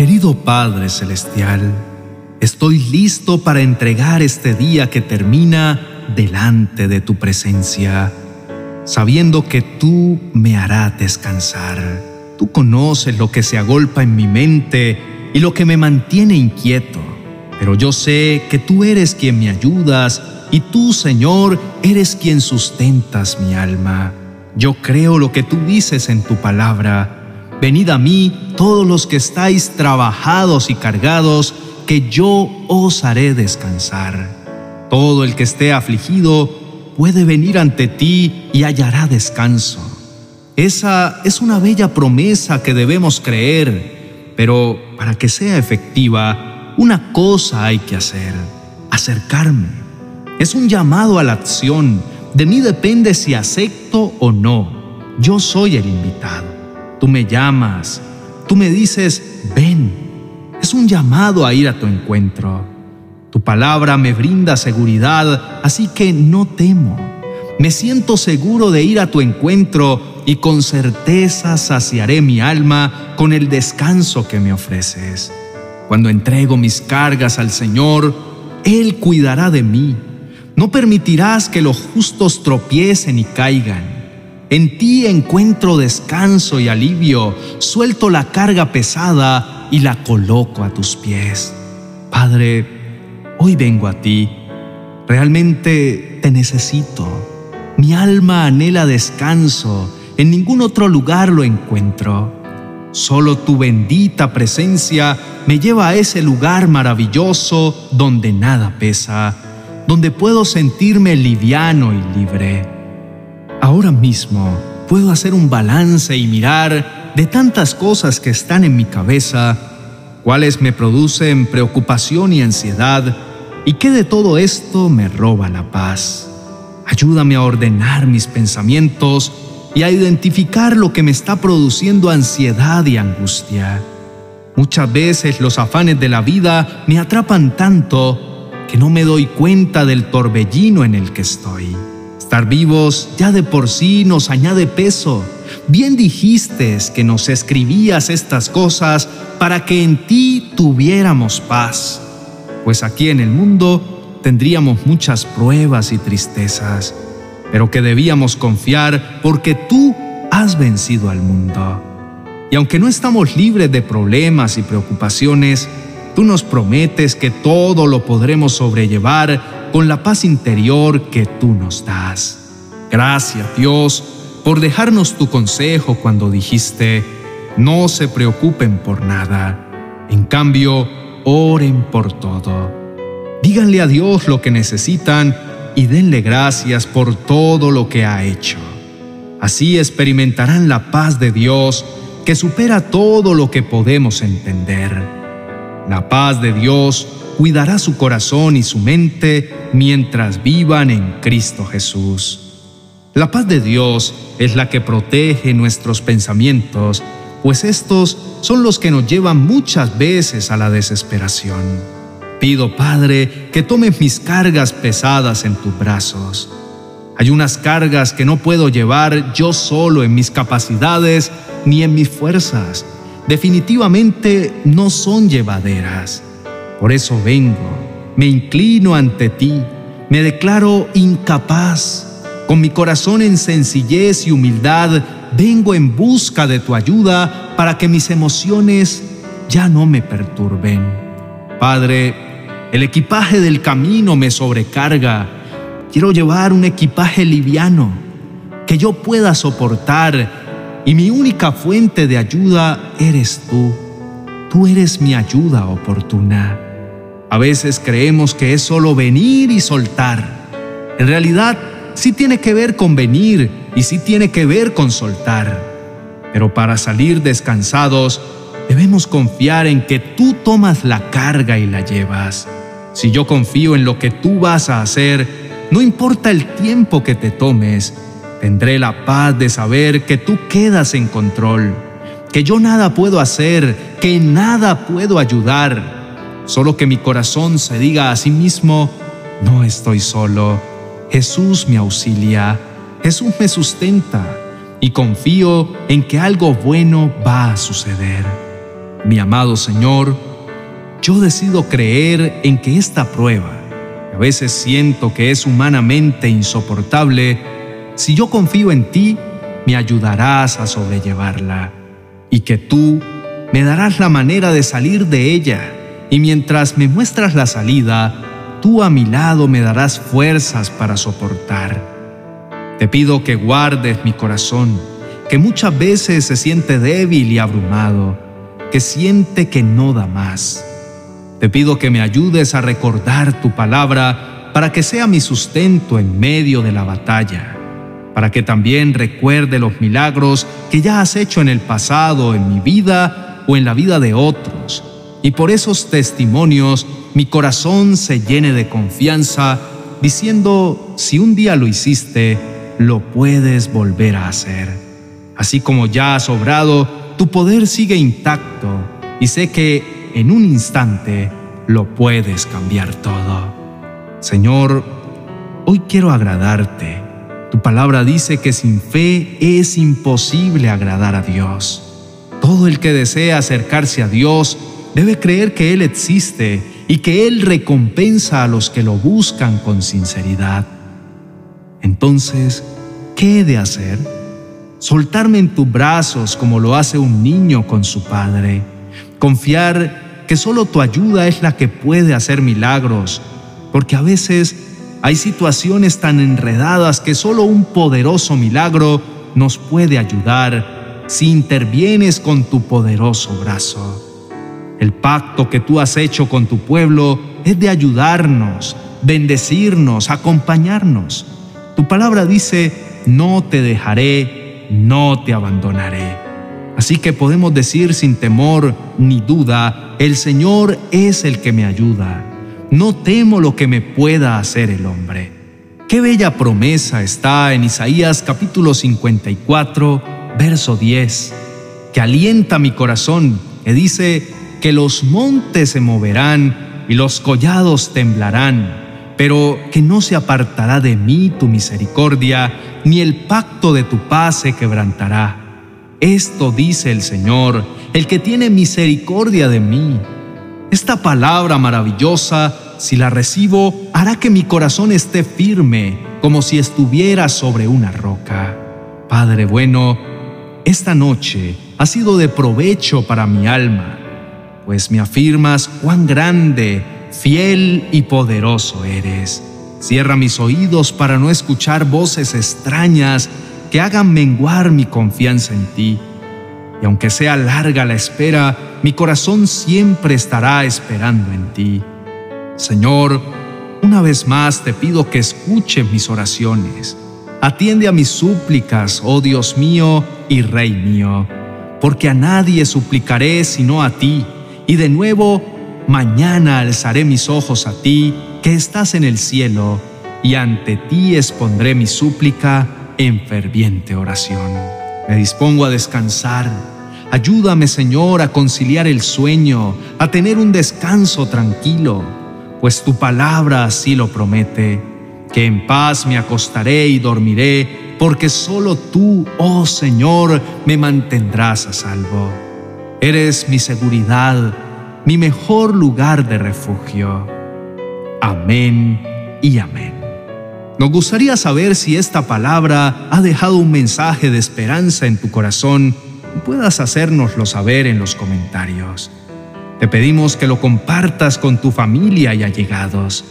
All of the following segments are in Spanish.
Querido Padre Celestial, estoy listo para entregar este día que termina delante de tu presencia, sabiendo que tú me harás descansar. Tú conoces lo que se agolpa en mi mente y lo que me mantiene inquieto, pero yo sé que tú eres quien me ayudas y tú, Señor, eres quien sustentas mi alma. Yo creo lo que tú dices en tu palabra Venid a mí todos los que estáis trabajados y cargados, que yo os haré descansar. Todo el que esté afligido puede venir ante ti y hallará descanso. Esa es una bella promesa que debemos creer, pero para que sea efectiva, una cosa hay que hacer, acercarme. Es un llamado a la acción. De mí depende si acepto o no. Yo soy el invitado. Tú me llamas, tú me dices, ven. Es un llamado a ir a tu encuentro. Tu palabra me brinda seguridad, así que no temo. Me siento seguro de ir a tu encuentro y con certeza saciaré mi alma con el descanso que me ofreces. Cuando entrego mis cargas al Señor, Él cuidará de mí. No permitirás que los justos tropiecen y caigan. En ti encuentro descanso y alivio, suelto la carga pesada y la coloco a tus pies. Padre, hoy vengo a ti. Realmente te necesito. Mi alma anhela descanso. En ningún otro lugar lo encuentro. Solo tu bendita presencia me lleva a ese lugar maravilloso donde nada pesa, donde puedo sentirme liviano y libre. Ahora mismo puedo hacer un balance y mirar de tantas cosas que están en mi cabeza, cuáles me producen preocupación y ansiedad, y qué de todo esto me roba la paz. Ayúdame a ordenar mis pensamientos y a identificar lo que me está produciendo ansiedad y angustia. Muchas veces los afanes de la vida me atrapan tanto que no me doy cuenta del torbellino en el que estoy. Estar vivos ya de por sí nos añade peso. Bien dijiste que nos escribías estas cosas para que en ti tuviéramos paz, pues aquí en el mundo tendríamos muchas pruebas y tristezas, pero que debíamos confiar porque tú has vencido al mundo. Y aunque no estamos libres de problemas y preocupaciones, tú nos prometes que todo lo podremos sobrellevar con la paz interior que tú nos das. Gracias Dios por dejarnos tu consejo cuando dijiste, no se preocupen por nada, en cambio, oren por todo. Díganle a Dios lo que necesitan y denle gracias por todo lo que ha hecho. Así experimentarán la paz de Dios que supera todo lo que podemos entender. La paz de Dios cuidará su corazón y su mente mientras vivan en Cristo Jesús. La paz de Dios es la que protege nuestros pensamientos, pues estos son los que nos llevan muchas veces a la desesperación. Pido, Padre, que tomes mis cargas pesadas en tus brazos. Hay unas cargas que no puedo llevar yo solo en mis capacidades ni en mis fuerzas. Definitivamente no son llevaderas. Por eso vengo, me inclino ante ti, me declaro incapaz. Con mi corazón en sencillez y humildad, vengo en busca de tu ayuda para que mis emociones ya no me perturben. Padre, el equipaje del camino me sobrecarga. Quiero llevar un equipaje liviano que yo pueda soportar y mi única fuente de ayuda eres tú. Tú eres mi ayuda oportuna. A veces creemos que es solo venir y soltar. En realidad, sí tiene que ver con venir y sí tiene que ver con soltar. Pero para salir descansados, debemos confiar en que tú tomas la carga y la llevas. Si yo confío en lo que tú vas a hacer, no importa el tiempo que te tomes, tendré la paz de saber que tú quedas en control, que yo nada puedo hacer, que nada puedo ayudar Solo que mi corazón se diga a sí mismo, no estoy solo, Jesús me auxilia, Jesús me sustenta. Y confío en que algo bueno va a suceder. Mi amado Señor, yo decido creer en que esta prueba, que a veces siento que es humanamente insoportable, si yo confío en ti, me ayudarás a sobrellevarla. Y que tú me darás la manera de salir de ella y mientras me muestras la salida, tú a mi lado me darás fuerzas para soportar. Te pido que guardes mi corazón, que muchas veces se siente débil y abrumado, que siente que no da más. Te pido que me ayudes a recordar tu palabra para que sea mi sustento en medio de la batalla, para que también recuerde los milagros que ya has hecho en el pasado, en mi vida o en la vida de otros, y por esos testimonios mi corazón se llene de confianza, diciendo, si un día lo hiciste, lo puedes volver a hacer. Así como ya has obrado, tu poder sigue intacto y sé que en un instante lo puedes cambiar todo. Señor, hoy quiero agradarte. Tu palabra dice que sin fe es imposible agradar a Dios. Todo el que desea acercarse a Dios debe creer que Él existe y que Él recompensa a los que lo buscan con sinceridad. Entonces, ¿qué he de hacer? Soltarme en tus brazos como lo hace un niño con su padre. Confiar que solo tu ayuda es la que puede hacer milagros, porque a veces hay situaciones tan enredadas que solo un poderoso milagro nos puede ayudar si intervienes con tu poderoso brazo. El pacto que tú has hecho con tu pueblo es de ayudarnos, bendecirnos, acompañarnos. Tu palabra dice, no te dejaré, no te abandonaré. Así que podemos decir sin temor ni duda, el Señor es el que me ayuda. No temo lo que me pueda hacer el hombre. Qué bella promesa está en Isaías capítulo 54, verso 10, que alienta mi corazón, que dice, que los montes se moverán y los collados temblarán, pero que no se apartará de mí tu misericordia, ni el pacto de tu paz se quebrantará. Esto dice el Señor, el que tiene misericordia de mí. Esta palabra maravillosa, si la recibo, hará que mi corazón esté firme, como si estuviera sobre una roca. Padre bueno, esta noche ha sido de provecho para mi alma pues me afirmas cuán grande, fiel y poderoso eres. Cierra mis oídos para no escuchar voces extrañas que hagan menguar mi confianza en ti. Y aunque sea larga la espera, mi corazón siempre estará esperando en ti. Señor, una vez más te pido que escuches mis oraciones. Atiende a mis súplicas, oh Dios mío y Rey mío, porque a nadie suplicaré sino a ti y de nuevo, mañana alzaré mis ojos a ti, que estás en el cielo, y ante ti expondré mi súplica en ferviente oración. Me dispongo a descansar. Ayúdame, Señor, a conciliar el sueño, a tener un descanso tranquilo, pues tu palabra así lo promete, que en paz me acostaré y dormiré, porque solo tú, oh Señor, me mantendrás a salvo. Eres mi seguridad, mi mejor lugar de refugio. Amén y amén. Nos gustaría saber si esta palabra ha dejado un mensaje de esperanza en tu corazón puedas hacérnoslo saber en los comentarios. Te pedimos que lo compartas con tu familia y allegados.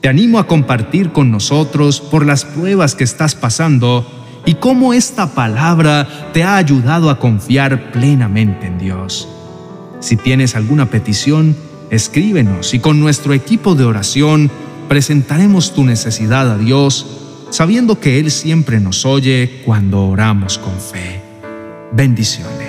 Te animo a compartir con nosotros por las pruebas que estás pasando y cómo esta palabra te ha ayudado a confiar plenamente en Dios. Si tienes alguna petición, escríbenos y con nuestro equipo de oración presentaremos tu necesidad a Dios, sabiendo que Él siempre nos oye cuando oramos con fe. Bendiciones.